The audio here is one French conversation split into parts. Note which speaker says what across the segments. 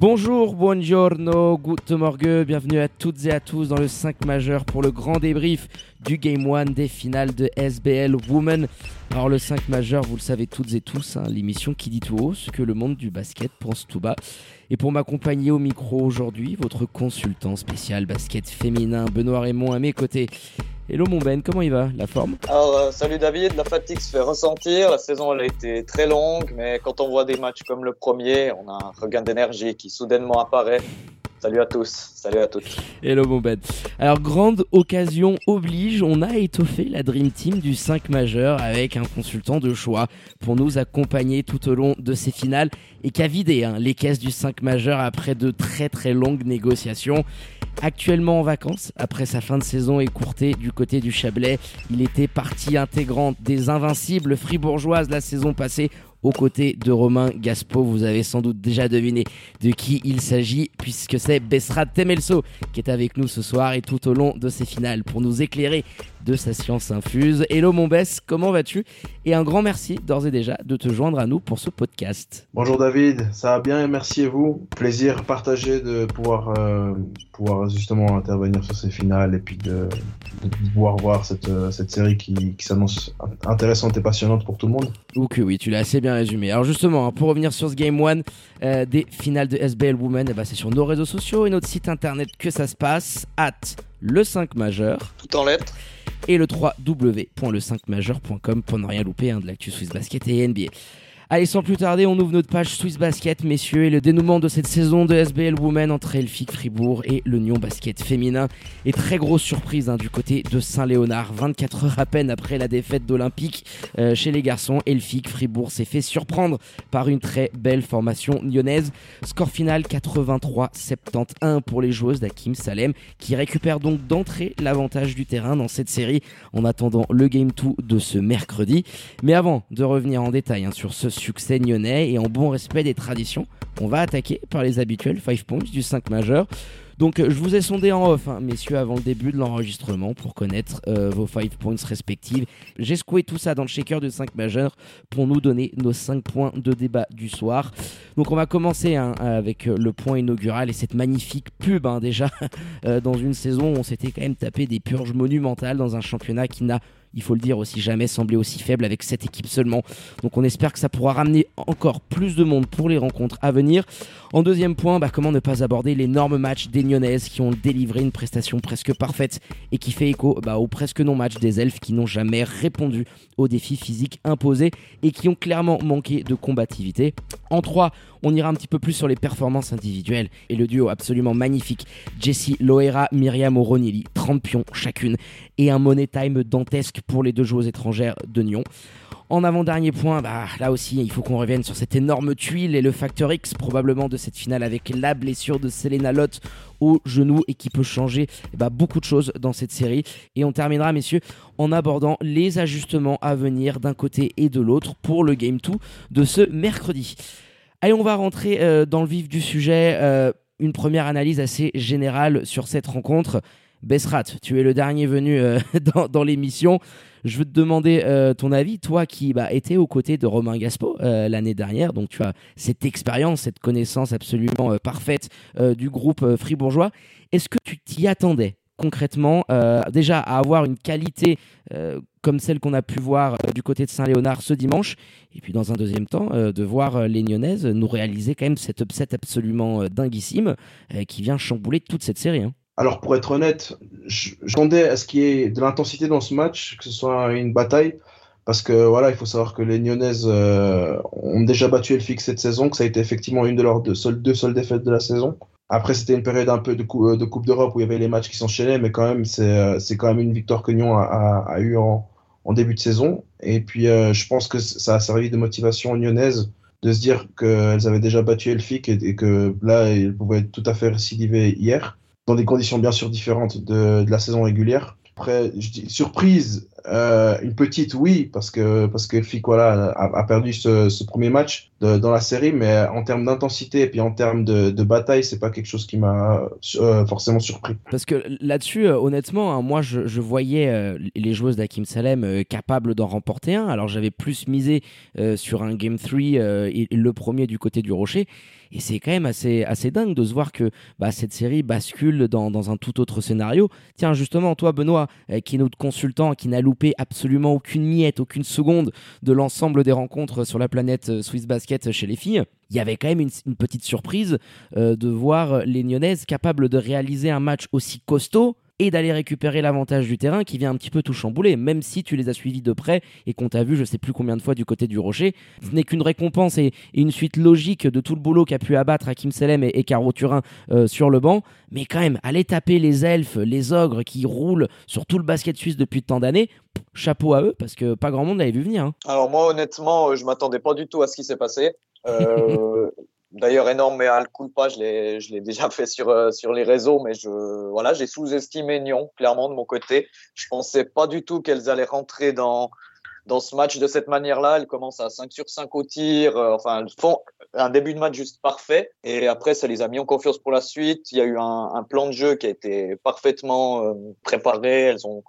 Speaker 1: Bonjour, buongiorno, good morgue, bienvenue à toutes et à tous dans le 5 majeur pour le grand débrief du Game 1 des finales de SBL Women. Alors le 5 majeur, vous le savez toutes et tous, hein, l'émission qui dit tout haut ce que le monde du basket pense tout bas. Et pour m'accompagner au micro aujourd'hui, votre consultant spécial basket féminin Benoît Raymond à mes côtés. Hello mon Ben, comment il va La forme?
Speaker 2: Alors, euh, salut David, la fatigue se fait ressentir. La saison, elle a été très longue, mais quand on voit des matchs comme le premier, on a un regain d'énergie qui soudainement apparaît. Salut à tous, salut à toutes.
Speaker 1: Hello mon Ben. Alors, grande occasion oblige, on a étoffé la Dream Team du 5 majeur avec un consultant de choix pour nous accompagner tout au long de ces finales et qui a vidé hein, les caisses du 5 majeur après de très très longues négociations. Actuellement en vacances, après sa fin de saison écourtée du côté du Chablais, il était partie intégrante des Invincibles fribourgeoises la saison passée aux côtés de Romain Gaspo. Vous avez sans doute déjà deviné de qui il s'agit, puisque c'est Besrat Temelso qui est avec nous ce soir et tout au long de ces finales pour nous éclairer de sa science infuse. Hello mon Bess, comment vas-tu? Et un grand merci d'ores et déjà de te joindre à nous pour ce podcast.
Speaker 3: Bonjour David, ça va bien et merci à vous. Plaisir partagé de pouvoir, euh, pouvoir justement intervenir sur ces finales et puis de, de pouvoir voir cette, euh, cette série qui, qui s'annonce intéressante et passionnante pour tout le monde.
Speaker 1: Que oui, tu l'as assez bien résumé. Alors justement, hein, pour revenir sur ce Game 1 euh, des finales de SBL Women, eh ben, c'est sur nos réseaux sociaux et notre site internet que ça se passe, at le 5 majeur
Speaker 2: Tout en lettres.
Speaker 1: et le www.le5majeur.com pour ne rien louper hein, de l'actu Swiss Basket et NBA. Allez, sans plus tarder, on ouvre notre page Swiss Basket, messieurs, et le dénouement de cette saison de SBL Women entre Elfic Fribourg et le Nyon Basket féminin. Et très grosse surprise hein, du côté de Saint-Léonard. 24 heures à peine après la défaite d'Olympique euh, chez les garçons, Elfic Fribourg s'est fait surprendre par une très belle formation lyonnaise. Score final 83-71 pour les joueuses d'Hakim Salem, qui récupèrent donc d'entrée l'avantage du terrain dans cette série en attendant le Game 2 de ce mercredi. Mais avant de revenir en détail hein, sur ce succès nyonnais et en bon respect des traditions, on va attaquer par les habituels 5 points du 5 majeur. Donc euh, je vous ai sondé en off, hein, messieurs, avant le début de l'enregistrement pour connaître euh, vos 5 points respectives. J'ai secoué tout ça dans le shaker de 5 majeurs pour nous donner nos 5 points de débat du soir. Donc on va commencer hein, avec euh, le point inaugural et cette magnifique pub hein, déjà dans une saison où on s'était quand même tapé des purges monumentales dans un championnat qui n'a il faut le dire aussi, jamais semblé aussi faible avec cette équipe seulement. Donc on espère que ça pourra ramener encore plus de monde pour les rencontres à venir. En deuxième point, bah, comment ne pas aborder l'énorme match des Nyonnaises qui ont délivré une prestation presque parfaite et qui fait écho bah, au presque non-match des elfes qui n'ont jamais répondu aux défis physiques imposés et qui ont clairement manqué de combativité. En 3, on ira un petit peu plus sur les performances individuelles et le duo absolument magnifique Jessie Loera, Myriam O'Ronili, 30 pions chacune et un money time dantesque pour les deux joueuses étrangères de Nyon. En avant-dernier point, bah, là aussi, il faut qu'on revienne sur cette énorme tuile et le facteur X probablement de cette finale avec la blessure de Selena Lott au genou et qui peut changer eh bah, beaucoup de choses dans cette série. Et on terminera, messieurs, en abordant les ajustements à venir d'un côté et de l'autre pour le Game 2 de ce mercredi. Allez, on va rentrer euh, dans le vif du sujet. euh, une première analyse assez générale sur cette rencontre. Besrat, tu es le dernier venu euh, dans, l'émission. Je veux te demander ton avis, toi qui bah, étais aux côtés de Romain Gaspo l'année dernière, donc tu as cette expérience, cette connaissance absolument parfaite du groupe fribourgeois. Est-ce que tu t'y attendais concrètement déjà à avoir une qualité comme celle qu'on a pu voir euh, du côté de Saint-Léonard ce dimanche, et puis dans un deuxième temps euh, de voir euh, les Nyonnaises nous réaliser quand même cet upset absolument dinguissime qui vient chambouler toute cette série. hein.
Speaker 3: Alors pour être honnête, j'attendais à ce qu'il y ait de l'intensité dans ce match, que ce soit une bataille, parce que voilà, il faut savoir que les Nyonnaises ont déjà battu Elfix cette saison, que ça a été effectivement une de leurs deux seules défaites de la saison. Après, c'était une période un peu de, cou- de Coupe d'Europe où il y avait les matchs qui s'enchaînaient, mais quand même, c'est euh, quand même une victoire que Nyon a, a, a eu en, début de saison. Et puis, euh, je pense que ça a servi de motivation aux Nyonnaises de se dire qu'elles avaient déjà battu Elfic et, que là, elles pouvaient tout à fait récidiver hier, dans des conditions bien sûr différentes de, la saison régulière. Après, surprise, euh, une petite, oui, parce que parce que Elfic voilà, a, perdu ce, premier match dans la série, mais en termes d'intensité et puis en termes de, de bataille, c'est pas quelque chose qui m'a euh, forcément surpris.
Speaker 1: Parce que là-dessus, euh, honnêtement, hein, moi, je, voyais euh, les joueuses d'Hakim Salem capables d'en remporter un. Alors, j'avais plus misé sur un Game 3 et le premier du côté du Rocher. Et c'est quand même assez, assez dingue de se voir que bah, cette série bascule dans, dans, un tout autre scénario. Tiens, justement, toi, Benoît, qui est notre consultant, qui n'a loupé absolument aucune miette, aucune seconde de l'ensemble des rencontres sur la planète Swiss Basket chez les filles, il y avait quand même une, petite surprise euh, de voir les Nyonnaises capables de réaliser un match aussi costaud et d'aller récupérer l'avantage du terrain qui vient un petit peu tout chambouler, même si tu les as suivis de près et qu'on t'a vu je sais plus combien de fois du côté du rocher. Ce n'est qu'une récompense et, et, une suite logique de tout le boulot qu'a pu abattre Hakim Selem et, et Caro Turin euh, sur le banc, mais quand même, aller taper les elfes, les ogres qui roulent sur tout le basket suisse depuis tant d'années, chapeau à eux parce que pas grand monde l'avait vu venir. Hein.
Speaker 2: Alors moi honnêtement, je m'attendais pas du tout à ce qui s'est passé. Euh, D'ailleurs, énorme mais à le culpa, je l'ai, je l'ai déjà fait sur, euh, sur les réseaux, mais je, voilà, j'ai sous-estimé Nyon, clairement, de mon côté. Je pensais pas du tout qu'elles allaient rentrer dans, dans ce match de cette manière-là. Elles commencent à 5 sur 5 au tir. Euh, enfin, elles font un début de match juste parfait. Et après, ça les a mis en confiance pour la suite. Il y a eu un, un plan de jeu qui a été parfaitement euh, préparé. Elles ont,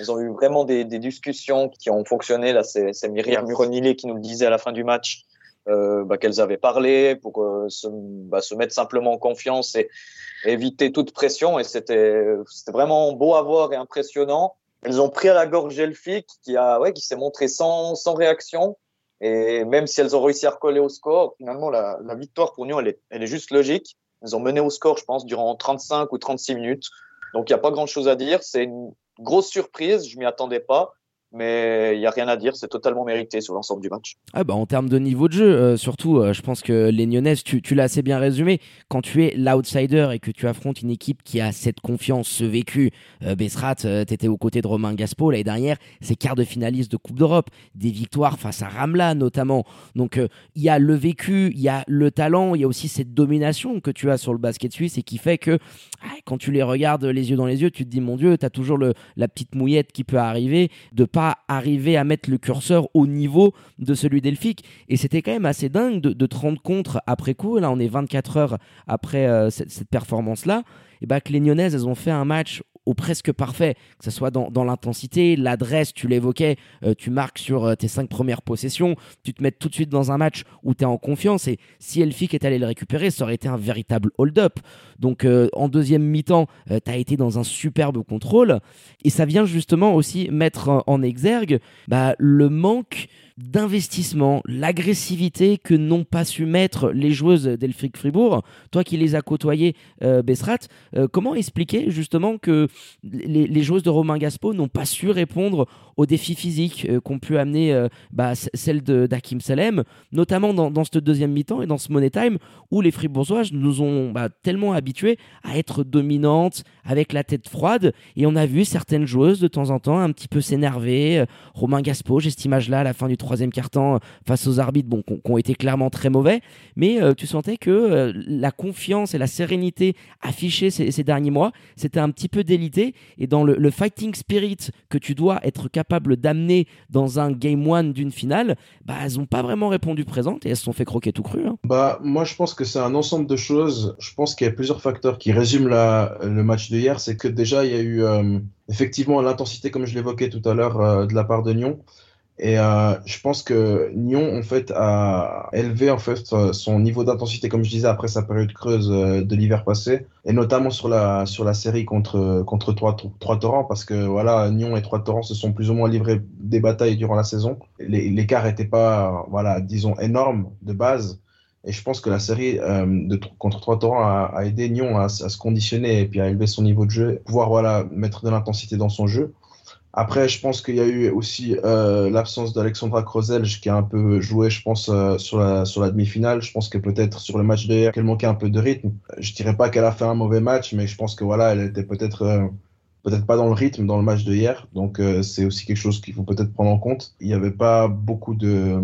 Speaker 2: elles ont eu vraiment des, des discussions qui ont fonctionné. Là, c'est, c'est Myriam Muronilé qui nous le disait à la fin du match euh, bah, qu'elles avaient parlé pour euh, se, bah, se, mettre simplement en confiance et, éviter toute pression. Et c'était vraiment beau à voir et impressionnant. Elles ont pris à la gorge Elfic qui a ouais, qui s'est montré sans, sans réaction. Et même si elles ont réussi à recoller au score, finalement la, victoire pour nous elle est, elle est juste logique. Elles ont mené au score, je pense, durant 35 ou 36 minutes. Donc il n'y a pas grand chose à dire. C'est une grosse surprise. Je m'y attendais pas mais il n'y a rien à dire, c'est totalement mérité sur l'ensemble du match.
Speaker 1: Ah bah en termes de niveau de jeu, euh, surtout, euh, je pense que les Nyonnaises, tu, tu l'as assez bien résumé, quand tu es l'outsider et que tu affrontes une équipe qui a cette confiance, ce vécu, euh, Bessrat, euh, t'étais aux côtés de Romain Gaspo l'année dernière, c'est quart de finaliste de Coupe d'Europe, des victoires face à Ramla notamment, donc il y a le vécu, il y a le talent, il y a aussi cette domination que tu as sur le basket suisse et qui fait que ah, quand tu les regardes les yeux dans les yeux, tu te dis mon Dieu, t'as toujours le, la petite mouillette qui peut arriver de pas arriver à mettre le curseur au niveau de celui d'Elphick. Et c'était quand même assez dingue de, de, te rendre compte après coup, là on est 24 heures après euh, cette, performance-là, et bah que les Nyonnaises, elles ont fait un match au presque parfait, que ce soit dans, dans l'intensité, l'adresse, tu l'évoquais, euh, tu marques sur euh, tes cinq premières possessions, tu te mets tout de suite dans un match où tu es en confiance et si Elphick est allé le récupérer, ça aurait été un véritable hold-up. Donc euh, en deuxième mi-temps, tu as été dans un superbe contrôle et ça vient justement aussi mettre en, en exergue bah, le manque d'investissement, l'agressivité que n'ont pas su mettre les joueuses d'Elfric Fribourg. Toi qui les as côtoyées, euh, euh, comment expliquer justement que les, joueuses de Romain Gaspo n'ont pas su répondre aux défis physiques euh, qu'ont pu amener euh, bah, celles d'Hakim Salem, notamment dans, dans ce deuxième mi-temps et dans ce Money Time où les Fribourgeoises nous ont bah, tellement habitués à être dominantes, avec la tête froide, et on a vu certaines joueuses de temps en temps un petit peu s'énerver. Romain Gaspo, j'ai cette image-là à la fin du troisième quart-temps face aux arbitres, bon, qui ont été clairement très mauvais, mais euh, tu sentais que euh, la confiance et la sérénité affichée ces, derniers mois, c'était un petit peu délité, et dans le, fighting spirit que tu dois être capable d'amener dans un game one d'une finale, bah, elles n'ont pas vraiment répondu présente et elles se sont fait croquer tout cru. Hein.
Speaker 3: Bah, moi, je pense que c'est un ensemble de choses. Je pense qu'il y a plusieurs facteurs qui résument le match de hier. C'est que déjà, il y a eu euh, effectivement l'intensité, comme je l'évoquais tout à l'heure, euh, de la part de Nyon. Et euh, je pense que Nyon a élevé en fait son niveau d'intensité comme je disais après sa période creuse de l'hiver passé et notamment sur la sur la série contre contre trois trois torrents parce que voilà Nyon et trois torrents se sont plus ou moins livrés des batailles durant la saison. L'écart était pas voilà disons énorme de base et je pense que la série euh, contre trois torrents a, aidé Nyon à, à, se conditionner et puis à élever son niveau de jeu, pouvoir voilà mettre de l'intensité dans son jeu. Après, je pense qu'il y a eu aussi euh, l'absence d'Alexandra Krozelj qui a un peu joué, je pense, euh, sur la, sur la demi-finale. Je pense que peut-être sur le match d'hier, qu'elle manquait un peu de rythme. Je dirais pas qu'elle a fait un mauvais match, mais je pense que voilà, elle était peut-être euh, peut-être pas dans le rythme dans le match de hier. Donc c'est aussi quelque chose qu'il faut peut-être prendre en compte. Il n'y avait pas beaucoup de,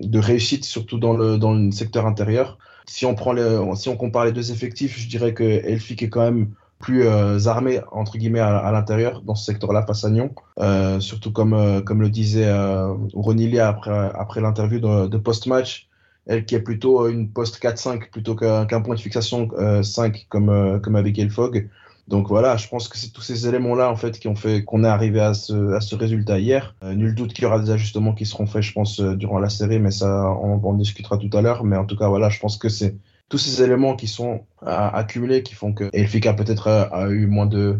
Speaker 3: de réussite, surtout dans le, dans le secteur intérieur. Si on, prend les, si on compare les deux effectifs, je dirais que Elfic est quand même plus euh, armé entre guillemets à, l'intérieur dans ce secteur-là face à Nyon. Euh, surtout comme euh, comme le disait euh, Ronilia après après l'interview de, de post-match, elle qui est plutôt une post 4-5 plutôt qu'un point de fixation 5 comme comme avec Elfog. Donc voilà, je pense que c'est tous ces éléments-là en fait qui ont fait qu'on est arrivé à ce, à ce résultat hier. nul doute qu'il y aura des ajustements qui seront faits, je pense, durant la série, mais ça, on, on discutera tout à l'heure. Mais en tout cas, voilà, je pense que c'est tous ces éléments qui sont accumulés qui font que Elfika peut-être a, eu moins de,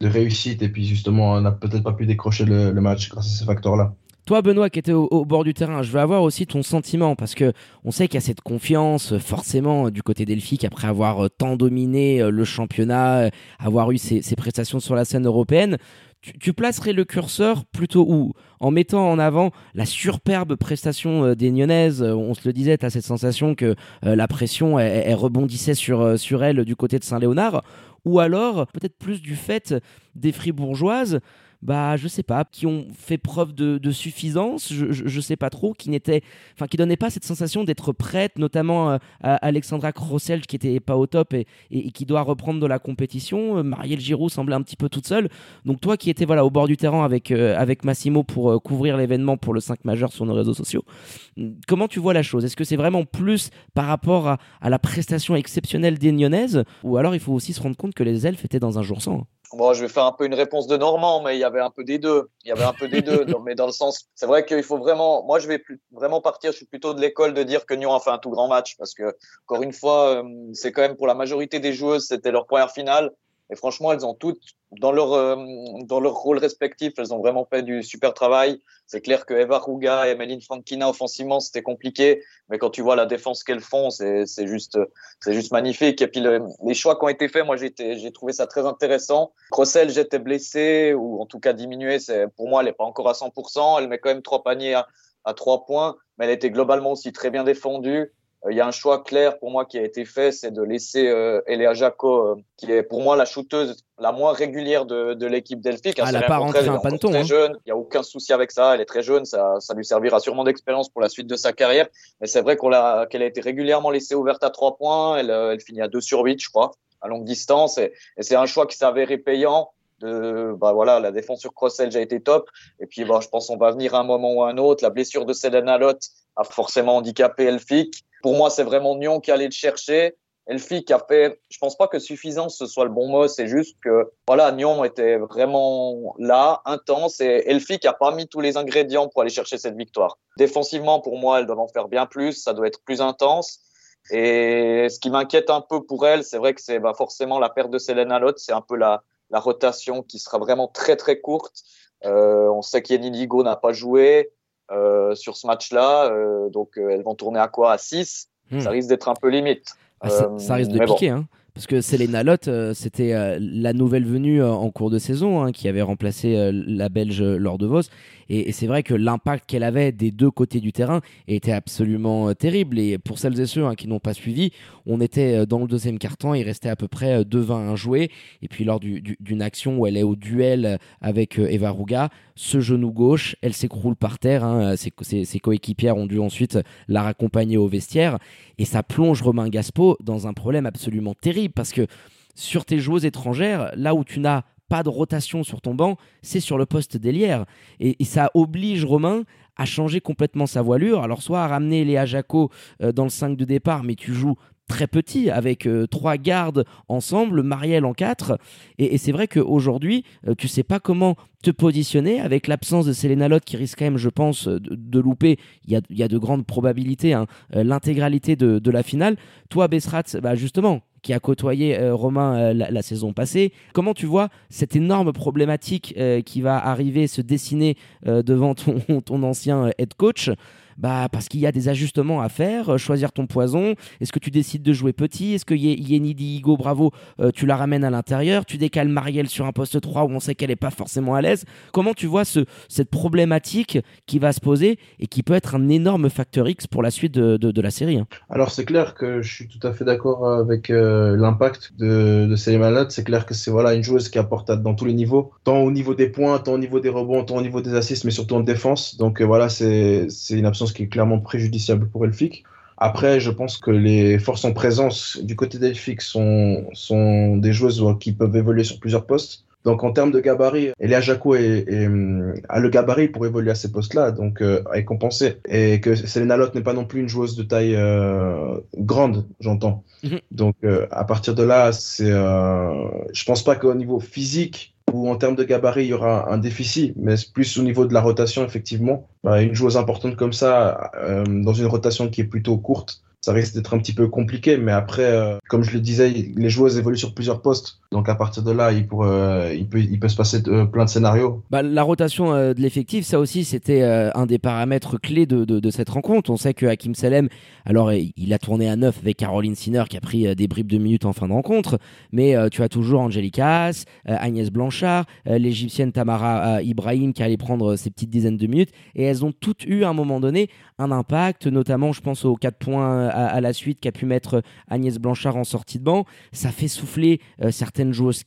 Speaker 3: de réussite et puis justement n'a peut-être pas pu décrocher le, match grâce à ces facteurs-là.
Speaker 1: Toi, Benoît, qui était au, bord du terrain, je veux avoir aussi ton sentiment parce que on sait qu'il y a cette confiance, forcément, du côté d'Elfic après avoir tant dominé euh, le championnat, avoir eu ses prestations sur la scène européenne tu, placerais le curseur plutôt où? En mettant en avant la superbe prestation euh, des Nyonnaises, euh, on se le disait, tu as cette sensation que euh, la pression, rebondissait sur, sur elle du côté de Saint-Léonard, ou alors peut-être plus du fait des fribourgeoises bah je sais pas, qui ont fait preuve de, suffisance, je, je, sais pas trop, qui n'étaient, enfin qui donnaient pas cette sensation d'être prête, notamment euh, à Alexandra Crossel qui était pas au top et, qui doit reprendre de la compétition. Euh, Marielle Giroud semblait un petit peu toute seule. Donc toi qui étais voilà au bord du terrain avec euh, avec Massimo pour couvrir l'événement pour le 5 majeur sur nos réseaux sociaux, comment tu vois la chose? Est-ce que c'est vraiment plus par rapport à, la prestation exceptionnelle des Nyonnaises ou alors il faut aussi se rendre compte que les elfes étaient dans un jour sans
Speaker 2: Bon, je vais faire un peu une réponse de Normand, mais il y avait un peu des deux. Il y avait un peu des deux. mais dans le sens, c'est vrai qu'il faut vraiment, moi, je vais plus, vraiment partir. Je suis plutôt de l'école de dire que Nyon a fait un tout grand match parce que, encore une fois, euh, c'est quand même pour la majorité des joueuses, c'était leur première finale. Et franchement, elles ont toutes, dans leur, euh, dans leur rôle respectif, elles ont vraiment fait du super travail. C'est clair que Eva Ruga et Emeline Frankina, offensivement, c'était compliqué. Mais quand tu vois la défense qu'elles font, c'est, juste, c'est juste magnifique. Et puis, les choix qui ont été faits, moi, j'ai, trouvé ça très intéressant. Crossel, j'étais blessé, ou en tout cas diminué. Pour moi, elle n'est pas encore à 100%. Elle met quand même trois paniers à trois points. Mais elle était globalement aussi très bien défendue. Euh, il y a un choix clair pour moi qui a été fait, c'est de laisser euh, Eléa Jaco, euh, qui est pour moi la shooteuse la moins régulière de, de l'équipe Delphique.
Speaker 1: Hein, elle n'a pas rentré un panton.
Speaker 2: Très hein. jeune, il n'y a aucun souci avec ça. Elle est très jeune, ça, ça lui servira sûrement d'expérience pour la suite de sa carrière. Mais c'est vrai qu'on l'a, qu'elle a été régulièrement laissée ouverte à trois points. Elle, elle finit à 2 sur 8, je crois, à longue distance. Et, et c'est un choix qui s'avérait payant. De, bah voilà, la défense sur Crossel a été top. Et puis, bah, je pense qu'on va venir à un moment ou à un autre. La blessure de Selena Lott a forcément handicapé Elfic. Pour moi, c'est vraiment Nyon qui allait le chercher. Elfic a fait, je pense pas que suffisance ce soit le bon mot, c'est juste que voilà, Nyon était vraiment là, intense, et Elfic a pas mis tous les ingrédients pour aller chercher cette victoire. Défensivement, pour moi, elle doit en faire bien plus, ça doit être plus intense. Et ce qui m'inquiète un peu pour elle, c'est vrai que c'est bah, forcément la perte de Selena Lott, c'est un peu la, la rotation qui sera vraiment très très courte. Euh, on sait qu'Yenny Ligo n'a pas joué. Euh, sur ce match-là. Euh, donc, euh, elles vont tourner à quoi? À 6 hmm. Ça risque d'être un peu limite.
Speaker 1: Ah, ça, risque de piquer. Hein. Parce que Selena Lott, c'était la nouvelle venue en cours de saison hein, qui avait remplacé la Belge lors de Vos. Et, c'est vrai que l'impact qu'elle avait des deux côtés du terrain était absolument euh, terrible. Et pour celles et ceux hein, qui n'ont pas suivi, on était euh, dans le deuxième quart-temps, il restait à peu près 2-20 euh, jouer. Et puis lors d'une action où elle est au duel avec Eva Ruga, ce genou gauche, elle s'écroule par terre. Hein. Ses, coéquipières ont dû ensuite la raccompagner au vestiaire. Et ça plonge Romain Gaspo dans un problème absolument terrible parce que sur tes joueuses étrangères, là où tu n'as pas de rotation sur ton banc, c'est sur le poste d'ailière. Et, ça oblige Romain à changer complètement sa voilure. Alors, soit à ramener Léa Jaco euh, dans le 5 de départ, mais tu joues très petit avec euh, trois gardes ensemble, Marielle en quatre. Et, c'est vrai qu'aujourd'hui, euh, tu sais pas comment te positionner avec l'absence de Selena qui risque quand même, je pense, de, louper. Il y a, de grandes probabilités, hein, l'intégralité de, la finale. Toi, Besrat, bah justement, qui a côtoyé euh, Romain euh, la, saison passée. Comment tu vois cette énorme problématique euh, qui va arriver se dessiner devant ton, ton ancien head coach? Bah, parce qu'il y a des ajustements à faire, choisir ton poison. Est-ce que tu décides de jouer petit? Est-ce que Yeni Digo Bravo, tu la ramènes à l'intérieur Tu décales Marielle sur un poste 3 où on sait qu'elle n'est pas forcément à l'aise Comment tu vois ce, cette problématique qui va se poser et qui peut être un énorme facteur X pour la suite de, de, la série hein?
Speaker 3: Alors c'est clair que je suis tout à fait d'accord avec l'impact de, de C'est clair que c'est voilà, une joueuse qui apporte dans tous les niveaux, tant au niveau des points, tant au niveau des rebonds, tant au niveau des assists, mais surtout en défense. Donc euh, voilà, c'est une absence qui est clairement préjudiciable pour Elfic. Après, je pense que les forces en présence du côté d'Elfic sont, sont des joueuses qui peuvent évoluer sur plusieurs postes. Donc en termes de gabarit, Elia Jaco est, a le gabarit pour évoluer à ces postes-là, donc euh, est compensé. Et que Selena Lott n'est pas non plus une joueuse de taille euh, grande, j'entends. Mhm. Donc euh, à partir de là, c'est, euh, je pense pas qu'au niveau physique ou en termes de gabarit, il y aura un déficit, mais plus au niveau de la rotation, effectivement. Bah, une joueuse importante comme ça, euh, dans une rotation qui est plutôt courte, ça risque d'être un petit peu compliqué, mais après, euh, comme je le disais, les joueuses évoluent sur plusieurs postes. Donc à partir de là, il, euh, peut, se passer euh, plein de scénarios.
Speaker 1: Bah, la rotation de l'effectif, ça aussi, c'était un des paramètres clés de, cette rencontre. On sait que Hakim Salem, alors il a tourné à neuf avec Caroline Sinner qui a pris des bribes de minutes en fin de rencontre, mais tu as toujours Angelica Agnès Blanchard, l'Égyptienne Tamara Ibrahim qui allait prendre ses petites dizaines de minutes, et elles ont toutes eu à un moment donné un impact, notamment je pense aux 4 points à, la suite qu'a pu mettre Agnès Blanchard en sortie de banc. Ça fait souffler euh, certaines joueuses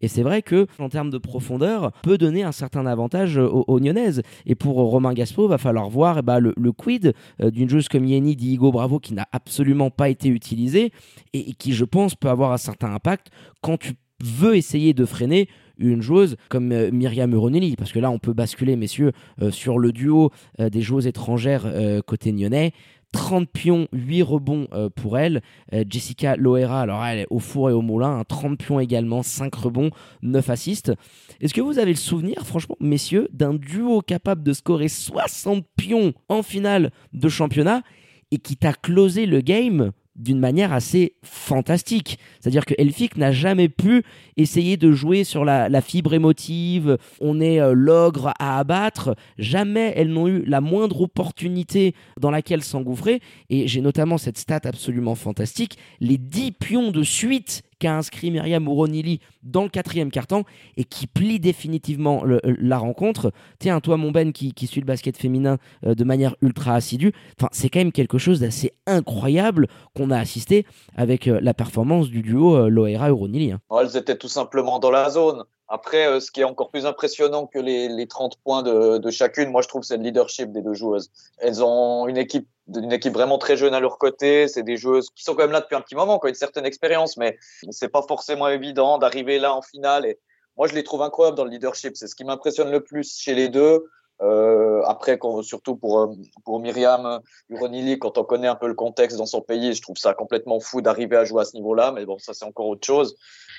Speaker 1: et c'est vrai que en termes de profondeur peut donner un certain avantage aux, aux Nyonnaises. Et pour Romain Gaspo, va falloir voir eh ben, le, quid euh, d'une joueuse comme Yeni Diego Bravo qui n'a absolument pas été utilisée et qui je pense peut avoir un certain impact quand tu veux essayer de freiner une joueuse comme euh, Myriam Uronelli, parce que là on peut basculer, messieurs, euh, sur le duo des joueuses étrangères côté nyonnais. 30 pions, 8 rebonds pour elle. Jessica Loera, alors elle est au four et au moulin, 30 hein, pions également, 5 rebonds, 9 assists. Est-ce que vous avez le souvenir, franchement, messieurs, d'un duo capable de scorer 60 pions en finale de championnat et qui t'a closé le game d'une manière assez fantastique. C'est-à-dire que Elphick n'a jamais pu essayer de jouer sur la, fibre émotive, on est euh, l'ogre à abattre. Jamais elles n'ont eu la moindre opportunité dans laquelle s'engouffrer. Et j'ai notamment cette stat absolument fantastique, les 10 pions de suite qu'a inscrit Myriam Ouronili dans le quatrième carton et qui plie définitivement la rencontre. Tiens, toi, mon Ben, qui, qui suit le basket féminin euh, de manière ultra assidue, enfin, c'est quand même quelque chose d'assez incroyable qu'on a assisté avec euh, la performance du duo euh, Loera Ouronili. Hein.
Speaker 2: elles étaient tout simplement dans la zone. Après, ce qui est encore plus impressionnant que les, les 30 points de, de, chacune, moi je trouve, c'est le leadership des deux joueuses. Elles ont une équipe d'une équipe vraiment très jeune à leur côté. C'est des joueuses qui sont quand même là depuis un petit moment, qui ont une certaine expérience, mais c'est pas forcément évident d'arriver là en finale. Et moi, je les trouve incroyables dans le leadership. C'est ce qui m'impressionne le plus chez les deux. Euh, après, quand, surtout pour, pour Myriam Uronili, quand on connaît un peu le contexte dans son pays, je trouve ça complètement fou d'arriver à jouer à ce niveau-là. Mais bon, ça, c'est encore autre chose.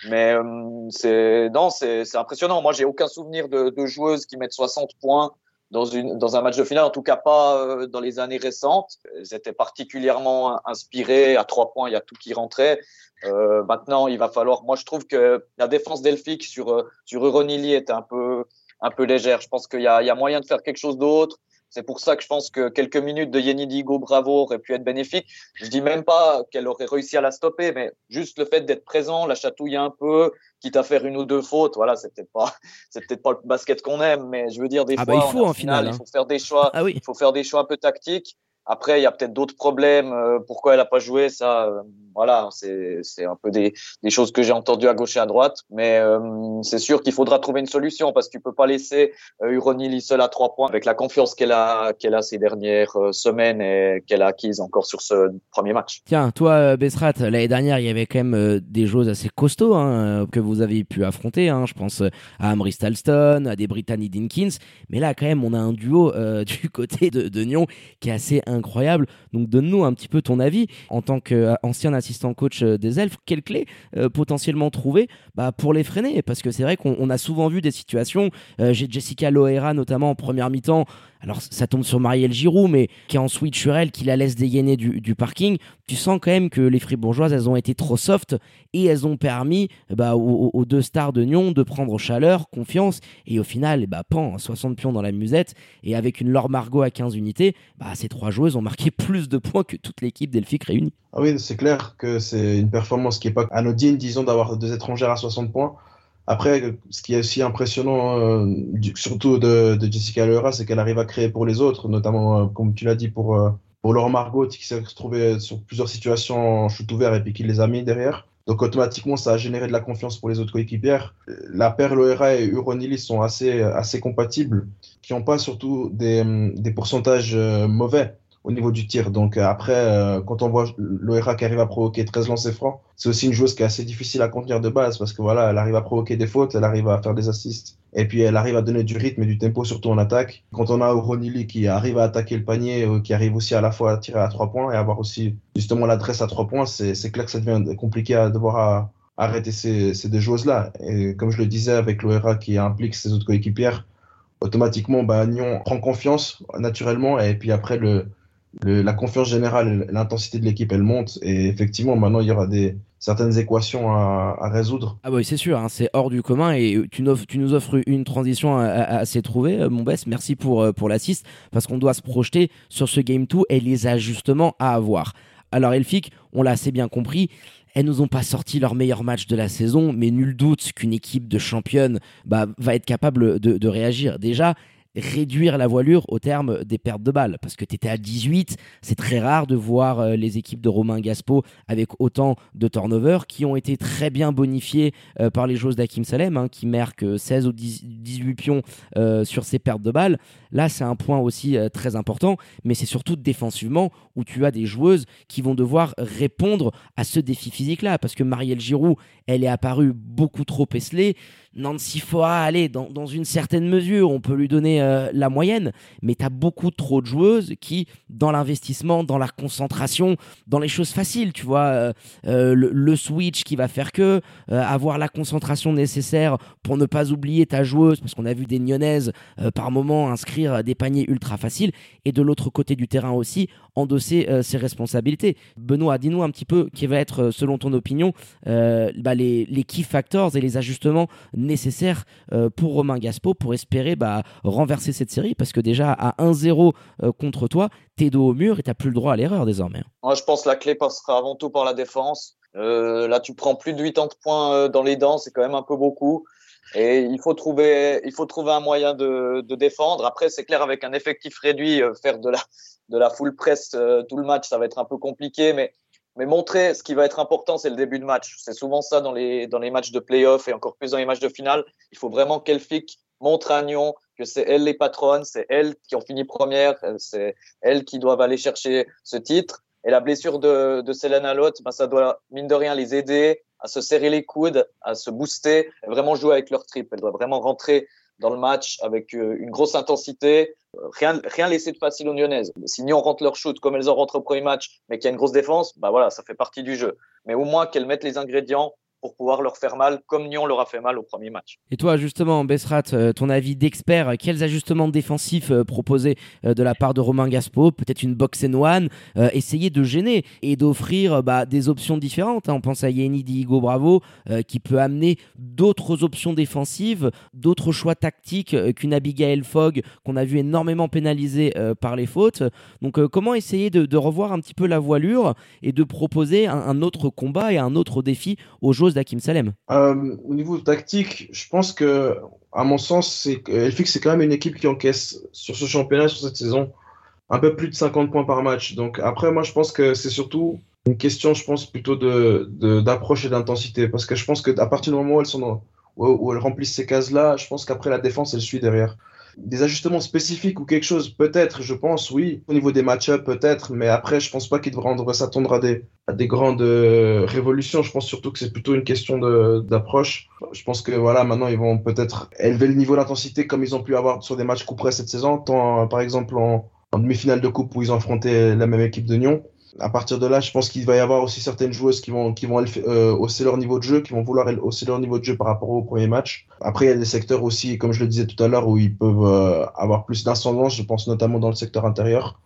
Speaker 2: Mais euh, c'est non, c'est impressionnant. Moi, j'ai aucun souvenir de, de joueuses qui mettent 60 points dans, une, dans un match de finale, en tout cas pas euh, dans les années récentes. Elles étaient particulièrement inspirées. À trois points, il y a tout qui rentrait. Euh, maintenant, il va falloir. Moi, je trouve que la défense d'Elphick sur euh, sur Euronili était un peu un peu légère. Je pense qu'il y y a moyen de faire quelque chose d'autre. C'est pour ça que je pense que quelques minutes de Yeni Digo Bravo auraient pu être bénéfiques. Je dis même pas qu'elle aurait réussi à la stopper, mais juste le fait d'être présent, la chatouiller un peu, quitte à faire une ou deux fautes, voilà, c'est peut-être pas, c'est peut-être pas le basket qu'on aime, mais je veux dire des
Speaker 1: ah
Speaker 2: fois,
Speaker 1: bah il faut en finale,
Speaker 2: il faut faire des choix,
Speaker 1: ah oui.
Speaker 2: il faut faire des choix un peu tactiques. Après, il y a peut-être d'autres problèmes. Euh, pourquoi elle n'a pas joué, ça, euh, voilà, c'est un peu des, des choses que j'ai entendues à gauche et à droite. Mais euh, c'est sûr qu'il faudra trouver une solution parce que tu peux pas laisser Uronili seul à trois points avec la confiance qu'elle a, qu'elle a ces dernières semaines et qu'elle a acquise encore sur ce premier match.
Speaker 1: Tiens, toi, Besrat, l'année dernière, il y avait quand même des choses assez costauds hein, que vous avez pu affronter. Hein. Je pense à Amri Stalston, à des Brittany Dinkins. Mais là, quand même, on a un duo du côté de, de Nyon qui est assez incroyable. Donc donne-nous un petit peu ton avis en tant qu'ancien assistant coach euh, des elfes. Quelles clés euh, potentiellement trouver bah, pour les freiner? Parce que c'est vrai qu'on a souvent vu des situations. Euh, j'ai Jessica Loera notamment en première mi-temps alors ça tombe sur Marielle Giroud, mais qui est en switch sur elle, qui la laisse dégainer du, parking, tu sens quand même que les fribourgeoises, elles ont été trop soft et elles ont permis bah, aux, deux stars de Nyon de prendre chaleur, confiance, et au final, bah, pan, 60 pions dans la musette, et avec une Laure Margot à 15 unités, bah, ces trois joueuses ont marqué plus de points que toute l'équipe d'Elphick réunie.
Speaker 3: Ah oui, c'est clair que c'est une performance qui n'est pas anodine, disons, d'avoir deux étrangères à 60 points. Après, ce qui est aussi impressionnant, euh, surtout de, Jessica Leura, c'est qu'elle arrive à créer pour les autres, notamment, euh, comme tu l'as dit, pour, euh, pour Margot, qui s'est retrouvé sur plusieurs situations en shoot ouvert et puis qui les a mis derrière. Donc automatiquement, ça a généré de la confiance pour les autres coéquipières. La paire Loera et Uronili sont assez, assez compatibles, qui n'ont pas surtout des, des pourcentages mauvais au niveau du tir. Donc euh, après, euh, quand on voit l'ORA qui arrive à provoquer 13 lancers francs, c'est aussi une joueuse qui est assez difficile à contenir de base parce que voilà, elle arrive à provoquer des fautes, elle arrive à faire des assists et puis elle arrive à donner du rythme et du tempo surtout en attaque. Quand on a Ronili qui arrive à attaquer le panier, qui arrive aussi à la fois à tirer à trois points et avoir aussi justement l'adresse à trois points, c'est clair que ça devient compliqué à devoir arrêter ces, ces deux joueuses-là. Et comme je le disais avec l'ORA qui implique ses autres coéquipières, automatiquement, bah, Nyon prend confiance naturellement et puis après le la confiance générale, l'intensité de l'équipe, elle monte. Et effectivement, maintenant, il y aura des, certaines équations à, résoudre.
Speaker 1: Ah oui, c'est sûr, hein, c'est hors du commun. Et tu, nous offres une transition assez trouvée, euh, mon Bess. Merci pour, euh, pour l'assist, parce qu'on doit se projeter sur ce Game 2 et les ajustements à avoir. Alors, Elfic, on l'a assez bien compris. Elles nous ont pas sorti leur meilleur match de la saison, mais nul doute qu'une équipe de championnes bah, va être capable de réagir. Déjà, réduire la voilure au terme des pertes de balles. Parce que tu étais à 18, c'est très rare de voir euh, les équipes de Romain Gaspo avec autant de turnovers qui ont été très bien bonifiés euh, par les joueuses d'Akim Salem, hein, qui marquent 16 ou 18 pions euh, sur ces pertes de balles. Là, c'est un point aussi très important, mais c'est surtout défensivement où tu as des joueuses qui vont devoir répondre à ce défi physique-là. Parce que Marielle Giroud, elle est apparue beaucoup trop esselée. Nancy Foa, allez, dans, une certaine mesure, on peut lui donner euh, la moyenne, mais tu as beaucoup trop de joueuses qui, dans l'investissement, dans la concentration, dans les choses faciles, tu vois, euh, euh, le, switch qui va faire que, avoir la concentration nécessaire pour ne pas oublier ta joueuse, parce qu'on a vu des Nyonnaises par moment inscrire des paniers ultra faciles, et de l'autre côté du terrain aussi, endosser ses responsabilités. Benoît, dis-nous un petit peu qui va être, selon ton opinion, bah, les, les key factors et les ajustements nécessaire euh, pour Romain Gaspo pour espérer bah, renverser cette série parce que déjà à 1-0 euh, contre toi, t'es dos au mur et t'as plus le droit à l'erreur désormais.
Speaker 2: Moi, je pense que la clé passera avant tout par la défense. Euh, là, tu prends plus de 80 points dans les dents, c'est quand même un peu beaucoup. Et il faut trouver, il faut trouver un moyen de, de défendre. Après, c'est clair, avec un effectif réduit, faire de la, de la full press tout le match, ça va être un peu compliqué. Mais mais montrer ce qui va être important, c'est le début de match. C'est souvent ça dans les, dans les matchs de playoff et encore plus dans les matchs de finale. Il faut vraiment qu'Elfic montre à Nyon que c'est elle les patronnes, c'est elle qui ont fini première, c'est elle qui doivent aller chercher ce titre. Et la blessure de, de Selena Lott, ben ça doit mine de rien les aider à se serrer les coudes, à se booster, vraiment jouer avec leur trip. Elle doit vraiment rentrer dans le match avec euh, une grosse intensité. Rien, rien laisser de facile aux Lyonnaises. Si Nyon rentre leur shoot comme elles ont rentré au premier match, mais qu'il y a une grosse défense, bah voilà, ça fait partie du jeu. Mais au moins qu'elles mettent les ingrédients pour pouvoir leur faire mal, comme Nyon leur a fait mal au premier match.
Speaker 1: Et toi, justement, Bessrat, euh, ton avis d'expert, quels ajustements défensifs euh, proposer euh, de la part de Romain Gaspo Peut-être une box and one, essayer de gêner et d'offrir bah, des options différentes. Hein. On pense à Yeni Diego Bravo, qui peut amener d'autres options défensives, d'autres choix tactiques qu'une Abigail Fogg, qu'on a vu énormément pénalisée par les fautes. Donc, comment essayer de, revoir un petit peu la voilure et de proposer un, un autre combat et un autre défi aux joueurs Salem
Speaker 3: euh, Au niveau tactique, je pense que, à mon sens, c'est c'est quand même une équipe qui encaisse sur ce championnat, sur cette saison, un peu plus de 50 points par match. Donc après, moi, je pense que c'est surtout une question, je pense, plutôt de d'approche et d'intensité. Parce que je pense qu'à partir du moment où où elles remplissent ces cases-là, je pense qu'après la défense, elle suit derrière. Des ajustements spécifiques ou quelque chose, peut-être, je pense, oui. Au niveau des match-ups, peut-être, mais après, je pense pas qu'ils devraient s'attendre à des, grandes euh, révolutions. Je pense surtout que c'est plutôt une question d'approche. Je pense que voilà, maintenant, ils vont peut-être élever le niveau d'intensité comme ils ont pu avoir sur des matchs couperets cette saison, tant par exemple en, demi-finale de coupe où ils ont affronté la même équipe de Nyon. À partir de là, je pense qu'il va y avoir aussi certaines joueuses qui vont, qui vont euh, hausser leur niveau de jeu, qui vont vouloir hausser leur niveau de jeu par rapport au premier match. Après, il y a des secteurs aussi, comme je le disais tout à l'heure, où ils peuvent euh, avoir plus d'incendance. Je pense notamment dans le secteur intérieur.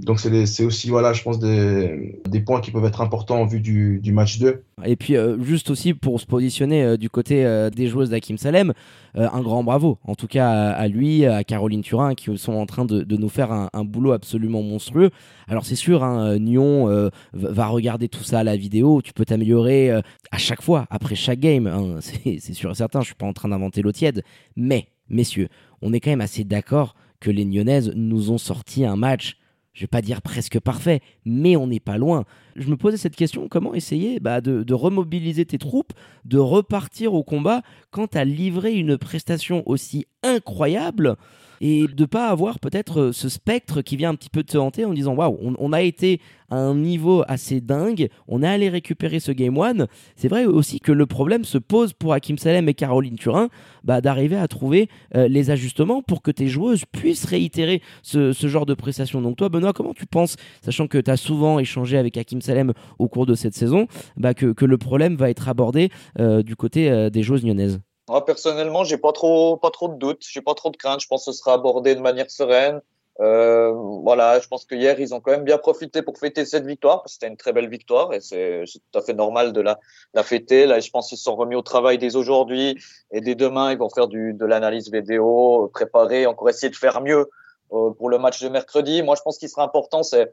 Speaker 3: Donc c'est aussi, voilà, je pense, des, des, points qui peuvent être importants en vue du, du match 2.
Speaker 1: Et puis, euh, juste aussi pour se positionner euh, du côté euh, des joueuses d'Hakim Salem, un grand bravo, en tout cas à, lui, à Caroline Turin, qui sont en train de, de nous faire un, boulot absolument monstrueux. Alors c'est sûr, hein, Nyon va regarder tout ça à la vidéo, tu peux t'améliorer à chaque fois, après chaque game, hein, c'est sûr et certain, je suis pas en train d'inventer l'eau tiède, mais, messieurs, on est quand même assez d'accord que les Nyonnaises nous ont sorti un match je vais pas dire presque parfait, mais on n'est pas loin. Je me posais cette question, comment essayer bah, de, remobiliser tes troupes, de repartir au combat quand as livré une prestation aussi incroyable et de pas avoir peut-être ce spectre qui vient un petit peu te hanter en disant waouh, on, a été à un niveau assez dingue, on est allé récupérer ce game one. C'est vrai aussi que le problème se pose pour Hakim Salem et Caroline Turin bah, d'arriver à trouver euh, les ajustements pour que tes joueuses puissent réitérer ce, genre de prestation. Donc toi, Benoît, comment tu penses, sachant que tu as souvent échangé avec Hakim Salem au cours de cette saison, bah, que, le problème va être abordé euh, du côté euh, des joueuses nyonnaises?
Speaker 2: Moi, personnellement, j'ai pas trop, pas trop de doutes, j'ai pas trop de craintes. Je pense que ce sera abordé de manière sereine. Euh, voilà, je pense que hier ils ont quand même bien profité pour fêter cette victoire c'était une très belle victoire et c'est tout à fait normal de la, la fêter. Là, je pense qu'ils se sont remis au travail dès aujourd'hui et dès demain ils vont faire du, de l'analyse vidéo, préparer, encore essayer de faire mieux euh, pour le match de mercredi. Moi, je pense qu'il sera important, c'est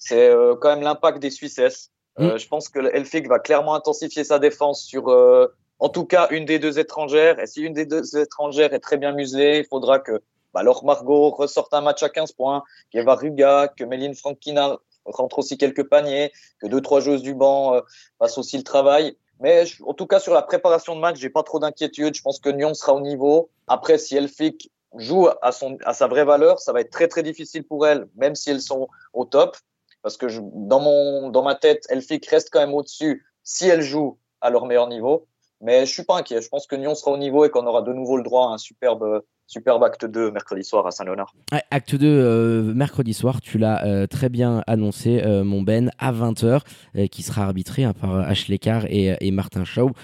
Speaker 2: c'est euh, quand même l'impact des Suisses. Euh, mm. Je pense que Elfig va clairement intensifier sa défense sur euh, en tout cas une des deux étrangères. Et si une des deux étrangères est très bien muselée, il faudra que bah, alors Margot ressorte un match à 15 points, qu'Eva Ruga, que Méline Frankina rentre aussi quelques paniers, que deux trois joueuses du banc euh, fassent aussi le travail. Mais en tout cas sur la préparation de match, j'ai pas trop d'inquiétude. Je pense que Nyon sera au niveau. Après, si Elfic joue à son à sa vraie valeur, ça va être très très difficile pour elles, même si elles sont au top, parce que je, dans mon dans ma tête, Elfic reste quand même au-dessus si elles jouent à leur meilleur niveau. Mais je suis pas inquiet. Je pense que Nyon sera au niveau et qu'on aura de nouveau le droit à un superbe Superbe acte 2 mercredi soir à Saint-Léonard.
Speaker 1: acte 2 euh, mercredi soir, tu l'as euh, très bien annoncé, euh, mon Ben, à 20h, qui sera arbitré hein, par Ashley Carr et, Martin Shaw.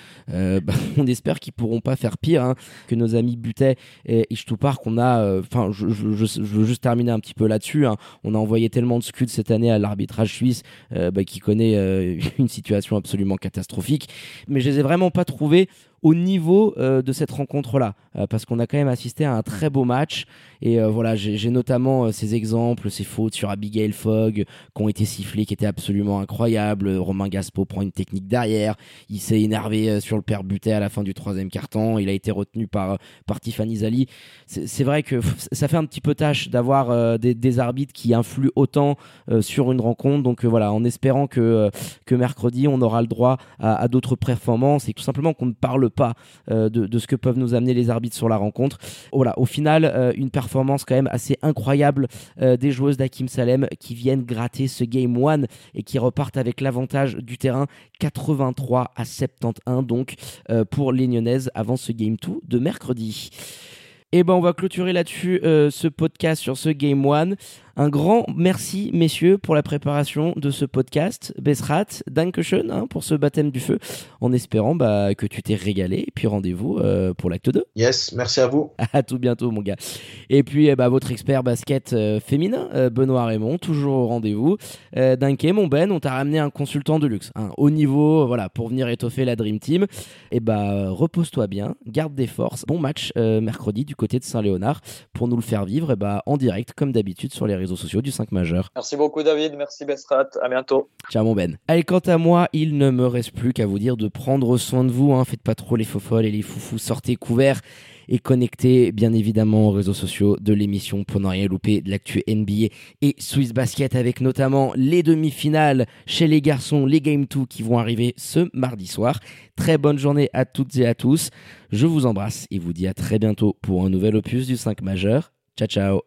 Speaker 1: Bah, on espère qu'ils pourront pas faire pire hein, que nos amis Butet et Ishtupar qu'on a. Enfin, je, veux juste terminer un petit peu là-dessus. Hein. On a envoyé tellement de scuds cette année à l'arbitrage suisse bah, qui connaît une situation absolument catastrophique. Mais je les ai vraiment pas trouvés au niveau euh, de cette rencontre-là, euh, parce qu'on a quand même assisté à un très beau match. Et euh, voilà, j'ai notamment ces exemples, ces fautes sur Abigail Fogg qui ont été sifflées, qui étaient absolument incroyables. Romain Gaspo prend une technique derrière, il s'est énervé sur le père buté à la fin du troisième carton, il a été retenu par, par Tiffany Zali. C'est vrai que ça fait un petit peu tâche d'avoir des, arbitres qui influent autant sur une rencontre. Donc voilà, en espérant que, que mercredi, on aura le droit à, à d'autres performances et tout simplement qu'on ne parle pas euh, de, ce que peuvent nous amener les arbitres sur la rencontre. Au final, euh, une performance quand même assez incroyable euh, des joueuses d'Hakim Salem qui viennent gratter ce game one et qui repartent avec l'avantage du terrain 83 à 71 donc pour les Nyonnaises avant ce game 2 de mercredi. Et eh ben on va clôturer là-dessus ce podcast sur ce Game One. Un grand merci, messieurs, pour la préparation de ce podcast. Besrat, Dankeschön hein, pour ce baptême du feu, en espérant bah, que tu t'es régalé. Et puis rendez-vous euh, pour l'acte 2.
Speaker 3: Yes, merci à vous.
Speaker 1: À tout bientôt, mon gars. Et puis, eh bah, votre expert basket euh, féminin, euh, Benoît Raymond, toujours au rendez-vous. Danke, mon Ben, on t'a ramené un consultant de luxe, hein, au niveau, voilà, pour venir étoffer la Dream Team. Et bah, repose-toi bien, garde des forces. Bon match mercredi du côté de Saint-Léonard pour nous le faire vivre et bah, en direct, comme d'habitude, sur les réseaux sociaux du 5 majeur.
Speaker 2: Merci beaucoup David, merci Bestrat, à bientôt.
Speaker 1: Ciao mon Ben. Allez, quant à moi, il ne me reste plus qu'à vous dire de prendre soin de vous, hein. faites pas trop les faux folles et les foufous, sortez couverts et connectez bien évidemment aux réseaux sociaux de l'émission pour ne rien louper de l'actu NBA et Swiss Basket avec notamment les demi-finales chez les garçons, les Game 2 qui vont arriver ce mardi soir. Très bonne journée à toutes et à tous. Je vous embrasse et vous dis à très bientôt pour un nouvel opus du 5 majeur. Ciao ciao